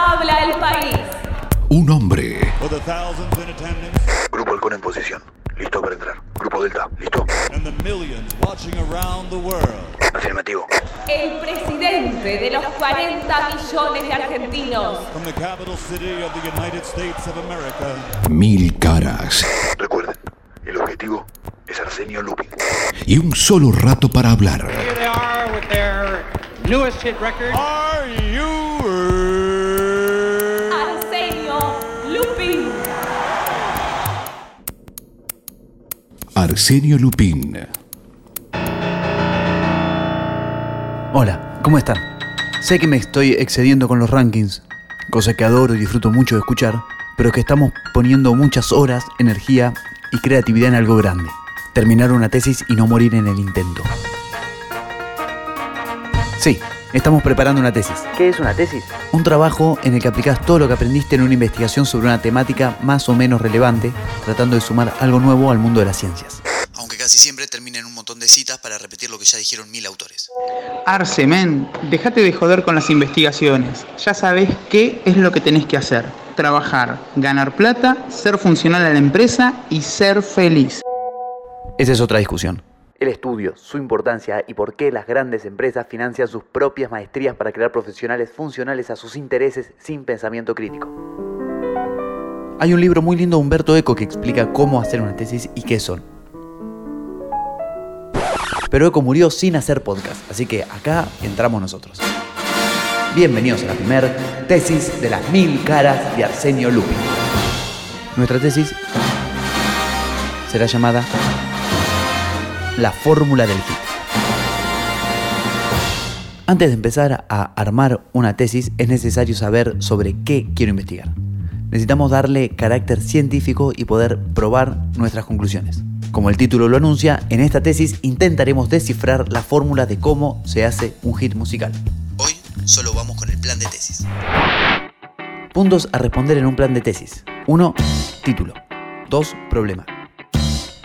Habla el país. Un hombre. Grupo Halcón en posición. Listo para entrar. Grupo Delta. ¿Listo? and the millions watching around the world. Afirmativo. El presidente de los 40 millones de argentinos. From the capital city of the United States of America, Mil caras. Recuerden, el objetivo es Arsenio Lupin. Y un solo rato para hablar. Here they are with their newest hit record. Are you Arsenio Lupín. Hola, ¿cómo están? Sé que me estoy excediendo con los rankings, cosa que adoro y disfruto mucho de escuchar, pero que estamos poniendo muchas horas, energía y creatividad en algo grande. Terminar una tesis y no morir en el intento. Sí, estamos preparando una tesis. ¿Qué es una tesis? Un trabajo en el que aplicas todo lo que aprendiste en una investigación sobre una temática más o menos relevante, tratando de sumar algo nuevo al mundo de las ciencias. Casi siempre termina en un montón de citas para repetir lo que ya dijeron mil autores. Arce, men, déjate de joder con las investigaciones. Ya sabes qué es lo que tenés que hacer. Trabajar, ganar plata, ser funcional a la empresa y ser feliz. Esa es otra discusión. El estudio, su importancia y por qué las grandes empresas financian sus propias maestrías para crear profesionales funcionales a sus intereses sin pensamiento crítico. Hay un libro muy lindo de Humberto Eco que explica cómo hacer una tesis y qué son. Pero Eco murió sin hacer podcast, así que acá entramos nosotros. Bienvenidos a la primer tesis de las mil caras de Arsenio Lupin. Nuestra tesis será llamada La fórmula del hit. Antes de empezar a armar una tesis es necesario saber sobre qué quiero investigar. Necesitamos darle carácter científico y poder probar nuestras conclusiones. Como el título lo anuncia, en esta tesis intentaremos descifrar la fórmula de cómo se hace un hit musical. Hoy solo vamos con el plan de tesis. Puntos a responder en un plan de tesis. 1. Título. 2. Problema.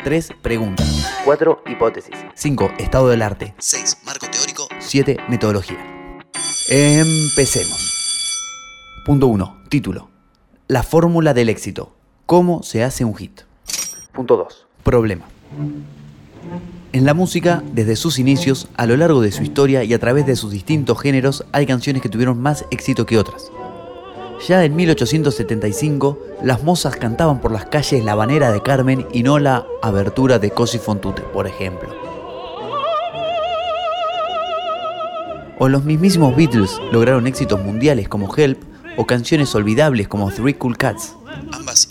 3. Pregunta. 4. Hipótesis. 5. Estado del arte. 6. Marco teórico. 7. Metodología. Empecemos. Punto 1. Título. La fórmula del éxito. ¿Cómo se hace un hit? Punto 2. Problema. En la música, desde sus inicios, a lo largo de su historia y a través de sus distintos géneros, hay canciones que tuvieron más éxito que otras. Ya en 1875, las mozas cantaban por las calles La Habanera de Carmen y no la abertura de Cosi fan tutte, por ejemplo. O los mismísimos Beatles lograron éxitos mundiales como Help o canciones olvidables como Three Cool Cats. Ambas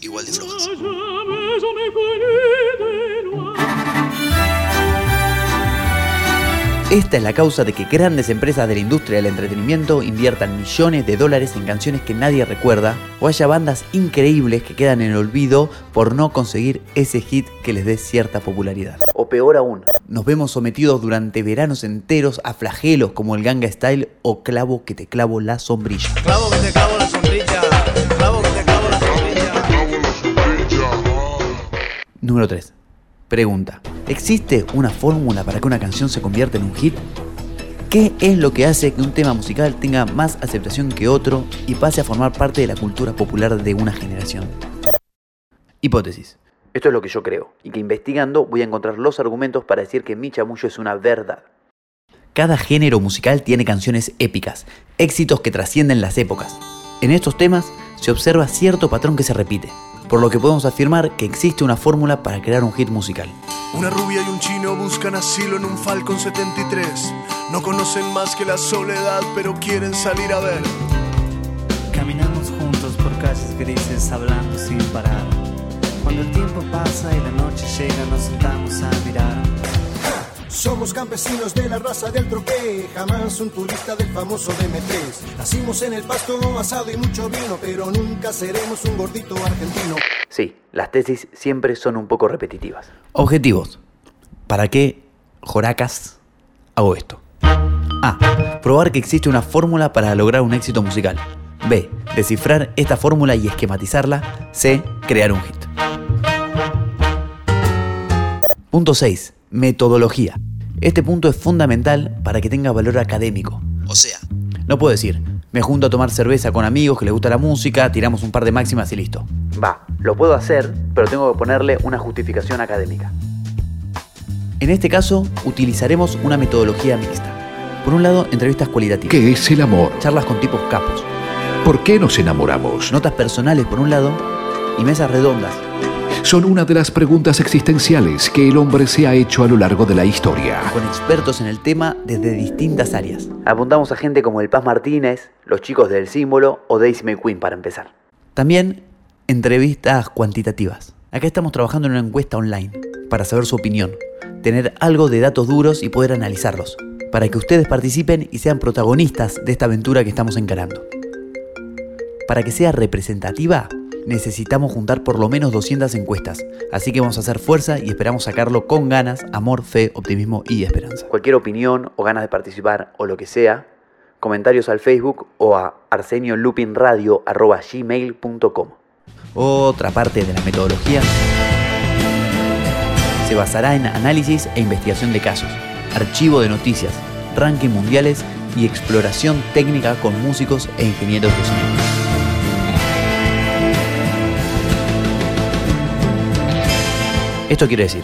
Esta es la causa de que grandes empresas de la industria del entretenimiento inviertan millones de dólares en canciones que nadie recuerda o haya bandas increíbles que quedan en el olvido por no conseguir ese hit que les dé cierta popularidad. O peor aún, Nos vemos sometidos durante veranos enteros a flagelos como el Ganga Style o Clavo que te clavo la sombrilla. Clavo que te clavo la sombrilla. Clavo que te clavo la sombrilla. Número 3. Pregunta. ¿Existe una fórmula para que una canción se convierta en un hit? ¿Qué es lo que hace que un tema musical tenga más aceptación que otro y pase a formar parte de la cultura popular de una generación? Hipótesis. esto es lo que yo creo. Y que investigando voy a encontrar los argumentos para decir que mi chamullo es una verdad. Cada género musical tiene canciones épicas, éxitos que trascienden las épocas. En estos temas se observa cierto patrón que se repite, por lo que podemos afirmar que existe una fórmula para crear un hit musical. Una rubia y un chino buscan asilo en un Falcon 73. No conocen más que la soledad, pero quieren salir a ver. Caminamos juntos por calles grises hablando sin parar. Cuando el tiempo pasa y la noche llega nos sentamos a mirar. Somos campesinos de la raza del troqué, jamás un turista del famoso DM3. Nacimos en el pasto, asado y mucho vino, pero nunca seremos un gordito argentino. Sí, las tesis siempre son un poco repetitivas. Objetivos. ¿Para qué, joracas, hago esto? A. Probar que existe una fórmula para lograr un éxito musical. B. Descifrar esta fórmula y esquematizarla. C. Crear un hit. Punto 6. Metodología. Este punto es fundamental para que tenga valor académico. O sea, no puedo decir, Me junto a tomar cerveza con amigos que les gusta la música, tiramos un par de máximas y listo. Va, lo puedo hacer, pero tengo que ponerle una justificación académica. En este caso, utilizaremos una metodología mixta. Por un lado, entrevistas cualitativas. ¿Qué es el amor? Charlas con tipos capos. ¿Por qué nos enamoramos? Notas personales por un lado y mesas redondas. Son una de las preguntas existenciales que el hombre se ha hecho a lo largo de la historia. Con expertos en el tema desde distintas áreas. Apuntamos a gente como el Paz Martínez, los chicos del símbolo o Daisy McQueen para empezar. También entrevistas cuantitativas. Acá estamos trabajando en una encuesta online para saber su opinión, tener algo de datos duros y poder analizarlos, para que ustedes participen y sean protagonistas de esta aventura que estamos encarando. Para que sea representativa, necesitamos juntar por lo menos 200 encuestas, así que vamos a hacer fuerza y esperamos sacarlo con ganas, amor, fe, optimismo y esperanza. Cualquier opinión o ganas de participar o lo que sea, comentarios al Facebook o a arseniolupinradio.gmail.com Otra parte de la metodología se basará en análisis e investigación de casos, archivo de noticias, ranking mundiales y exploración técnica con músicos e ingenieros de sonido. Esto quiere decir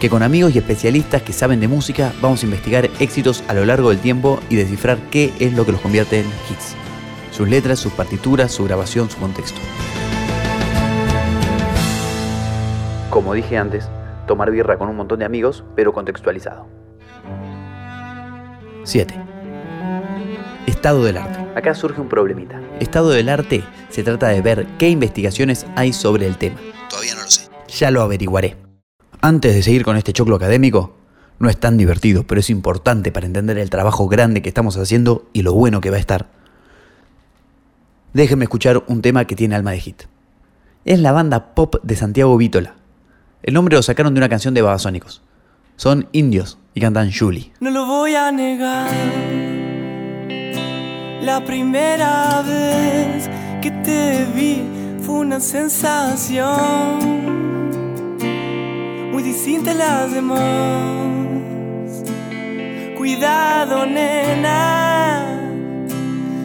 que con amigos y especialistas que saben de música vamos a investigar éxitos a lo largo del tiempo y descifrar qué es lo que los convierte en hits. Sus letras, sus partituras, su grabación, su contexto. Como dije antes, tomar birra con un montón de amigos, pero contextualizado. 7. Estado del arte. Acá surge un problemita. Estado del arte se trata de ver qué investigaciones hay sobre el tema. Todavía no lo sé. Ya lo averiguaré. Antes de seguir con este choclo académico, no es tan divertido, pero es importante para entender el trabajo grande que estamos haciendo y lo bueno que va a estar. Déjenme escuchar un tema que tiene alma de hit. Es la banda pop de Santiago Vítola. El nombre lo sacaron de una canción de Babasónicos. Son indios y cantan Julie. No lo voy a negar. La primera vez que te vi fue una sensación distinta a las demás. Cuidado, nena.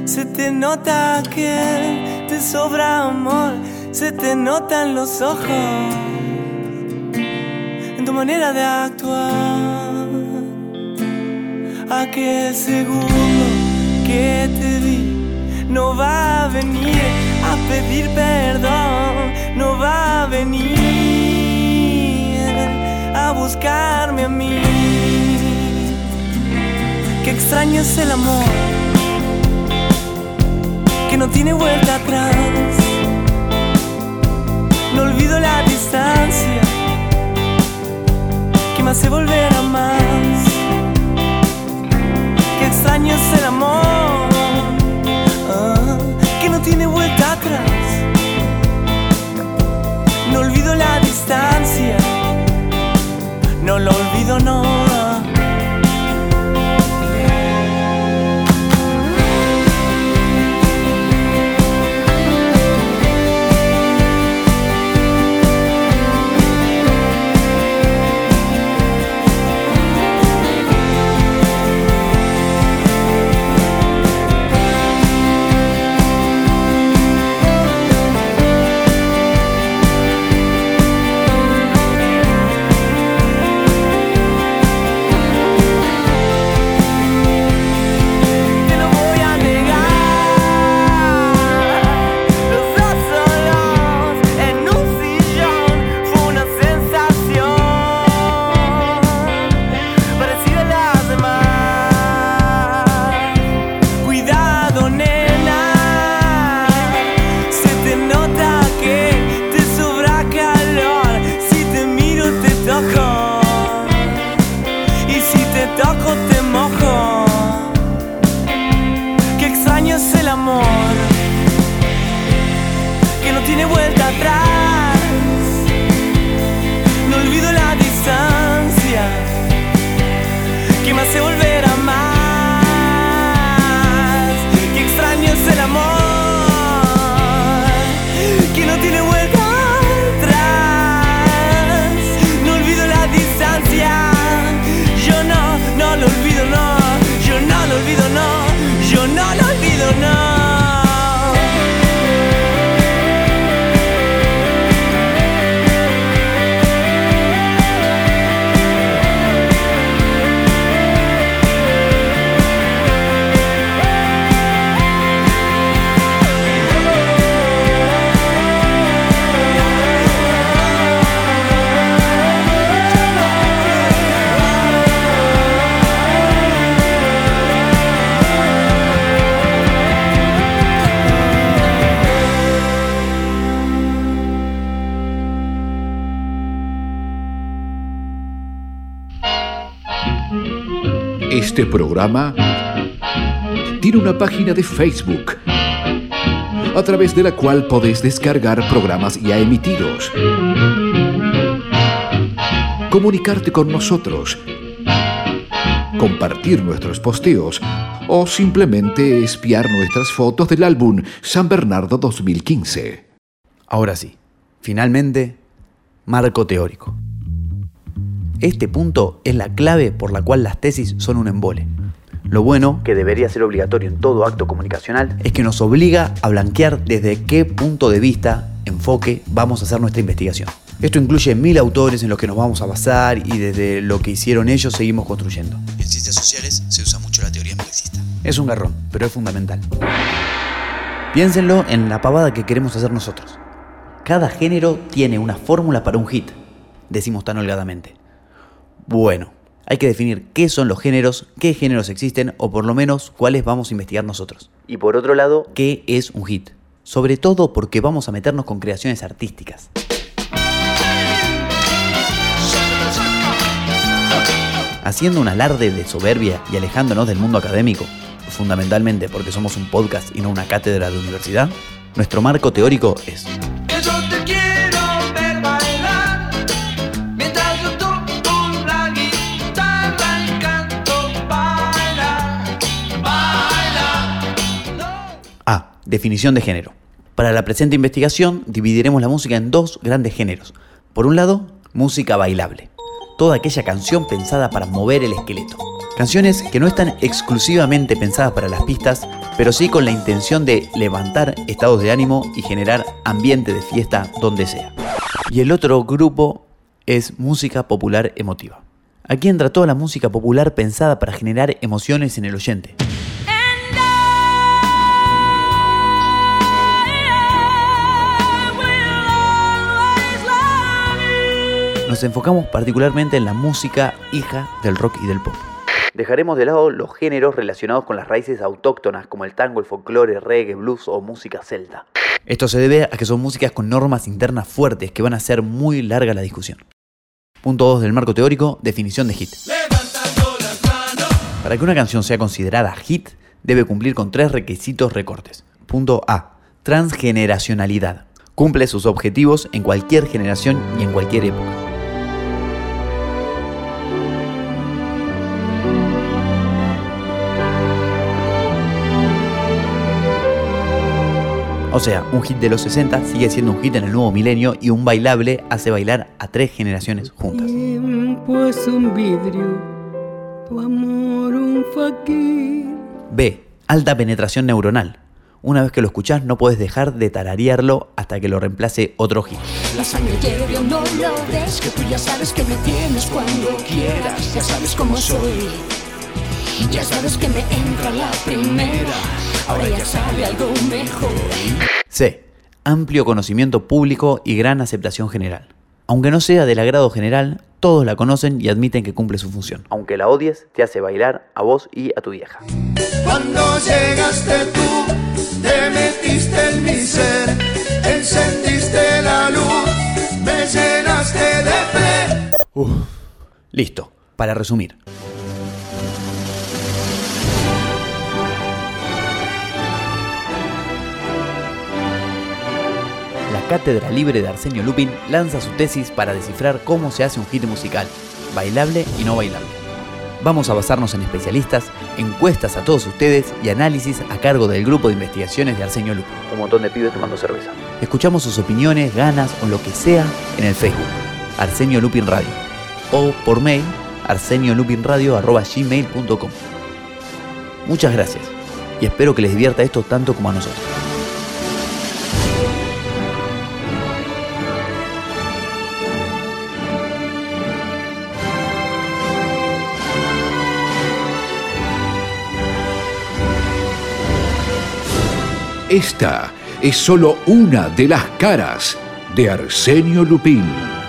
Se te nota que te sobra amor. Se te notan los ojos en tu manera de actuar. Aquel segundo que te vi no va a venir a pedir perdón, no va a venir buscarme a mí. Qué extraño es el amor que no tiene vuelta atrás. No olvido la distancia que me hace volver a más. Qué extraño es el amor ah, que no tiene vuelta atrás. No olvido la distancia, olvido, no. Este programa tiene una página de Facebook a través de la cual podés descargar programas ya emitidos, comunicarte con nosotros, compartir nuestros posteos o simplemente espiar nuestras fotos del álbum San Bernardo 2015. Ahora sí, finalmente, marco teórico. Este punto es la clave por la cual las tesis son un embole. Lo bueno, que debería ser obligatorio en todo acto comunicacional, es que nos obliga a blanquear desde qué punto de vista, enfoque, vamos a hacer nuestra investigación. Esto incluye mil autores en los que nos vamos a basar y desde lo que hicieron ellos seguimos construyendo. En ciencias sociales se usa mucho la teoría marxista. Es un garrón, pero es fundamental. Piénsenlo en la pavada que queremos hacer nosotros. Cada género tiene una fórmula para un hit, decimos tan holgadamente. Bueno, hay que definir qué son los géneros, qué géneros existen o por lo menos cuáles vamos a investigar nosotros. Y por otro lado, qué es un hit. Sobre todo porque vamos a meternos con creaciones artísticas. Haciendo un alarde de soberbia y alejándonos del mundo académico, fundamentalmente porque somos un podcast y no una cátedra de universidad, nuestro marco teórico es Definición de género. Para la presente investigación dividiremos la música en dos grandes géneros. Por un lado, música bailable. Toda aquella canción pensada para mover el esqueleto. Canciones que no están exclusivamente pensadas para las pistas, pero sí con la intención de levantar estados de ánimo y generar ambiente de fiesta donde sea. Y el otro grupo es música popular emotiva. Aquí entra toda la música popular pensada para generar emociones en el oyente. Nos enfocamos particularmente en la música hija del rock y del pop. Dejaremos de lado los géneros relacionados con las raíces autóctonas como el tango, el folclore, reggae, blues o música celta. Esto se debe a que son músicas con normas internas fuertes que van a hacer muy larga la discusión. Punto 2 del marco teórico, definición de hit. Para que una canción sea considerada hit, debe cumplir con tres requisitos recortes. Punto A. Transgeneracionalidad. Cumple sus objetivos en cualquier generación y en cualquier época. O sea, un hit de los 60 sigue siendo un hit en el nuevo milenio y un bailable hace bailar a tres generaciones juntas. un vidrio, tu amor un B. Alta penetración neuronal. Una vez que lo escuchás no puedes dejar de tararearlo hasta que lo reemplace otro hit. La sangre no lo ves, que tú ya sabes que me tienes cuando quieras, ya sabes cómo soy. Ya sabes que me entra la primera, ahora ya sale algo mejor. C. Amplio conocimiento público y gran aceptación general. Aunque no sea del agrado general, todos la conocen y admiten que cumple su función. Aunque la odies, te hace bailar a vos y a tu vieja. Cuando llegaste tú, te metiste en mi ser, encendiste la luz, me llenaste de fe. Uf, listo. Para resumir, Cátedra Libre de Arsenio Lupin lanza su tesis para descifrar cómo se hace un hit musical, bailable y no bailable. Vamos a basarnos en especialistas, encuestas a todos ustedes y análisis a cargo del grupo de investigaciones de Arsenio Lupin. Un montón de pibes tomando cerveza. Escuchamos sus opiniones, ganas o lo que sea en el Facebook, Arsenio Lupin Radio, o por mail, gmail.com Muchas gracias y espero que les divierta esto tanto como a nosotros. Esta es solo una de las caras de Arsenio Lupín.